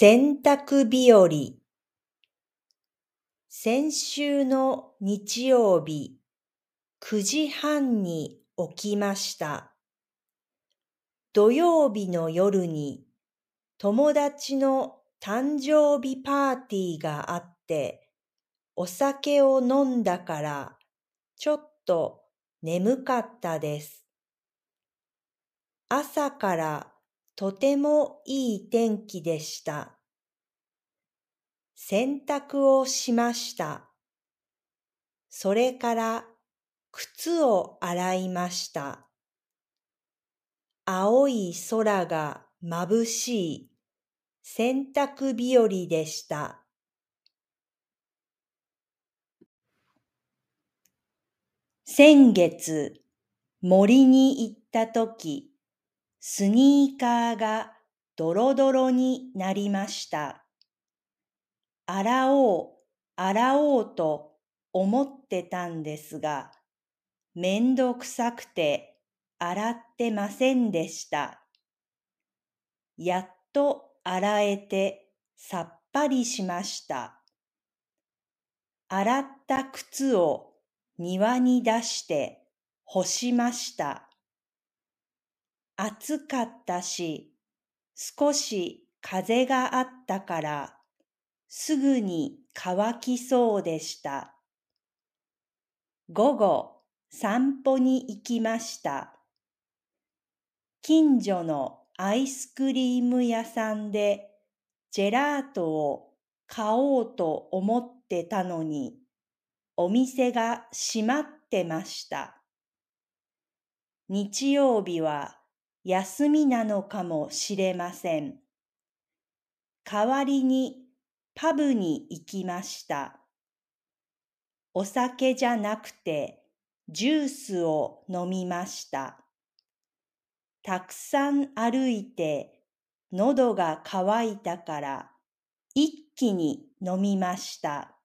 洗濯日和先週の日曜日、9時半に起きました。土曜日の夜に友達の誕生日パーティーがあって、お酒を飲んだからちょっと眠かったです。朝からとてもいい天気でした。洗濯をしました。それから靴を洗いました。青い空が眩しい洗濯日和でした。先月、森に行ったとき、スニーカーがドロドロになりました。洗おう、洗おうと思ってたんですが、めんどくさくて洗ってませんでした。やっと洗えてさっぱりしました。洗った靴を庭に出して干しました。暑かったし、少し風があったから、すぐに乾きそうでした。午後、散歩に行きました。近所のアイスクリーム屋さんでジェラートを買おうと思ってたのに、お店が閉まってました。日曜日は休みなのかもしれません。代わりにパブに行きました。お酒じゃなくてジュースを飲みました。たくさん歩いて喉が渇いたから一気に飲みました。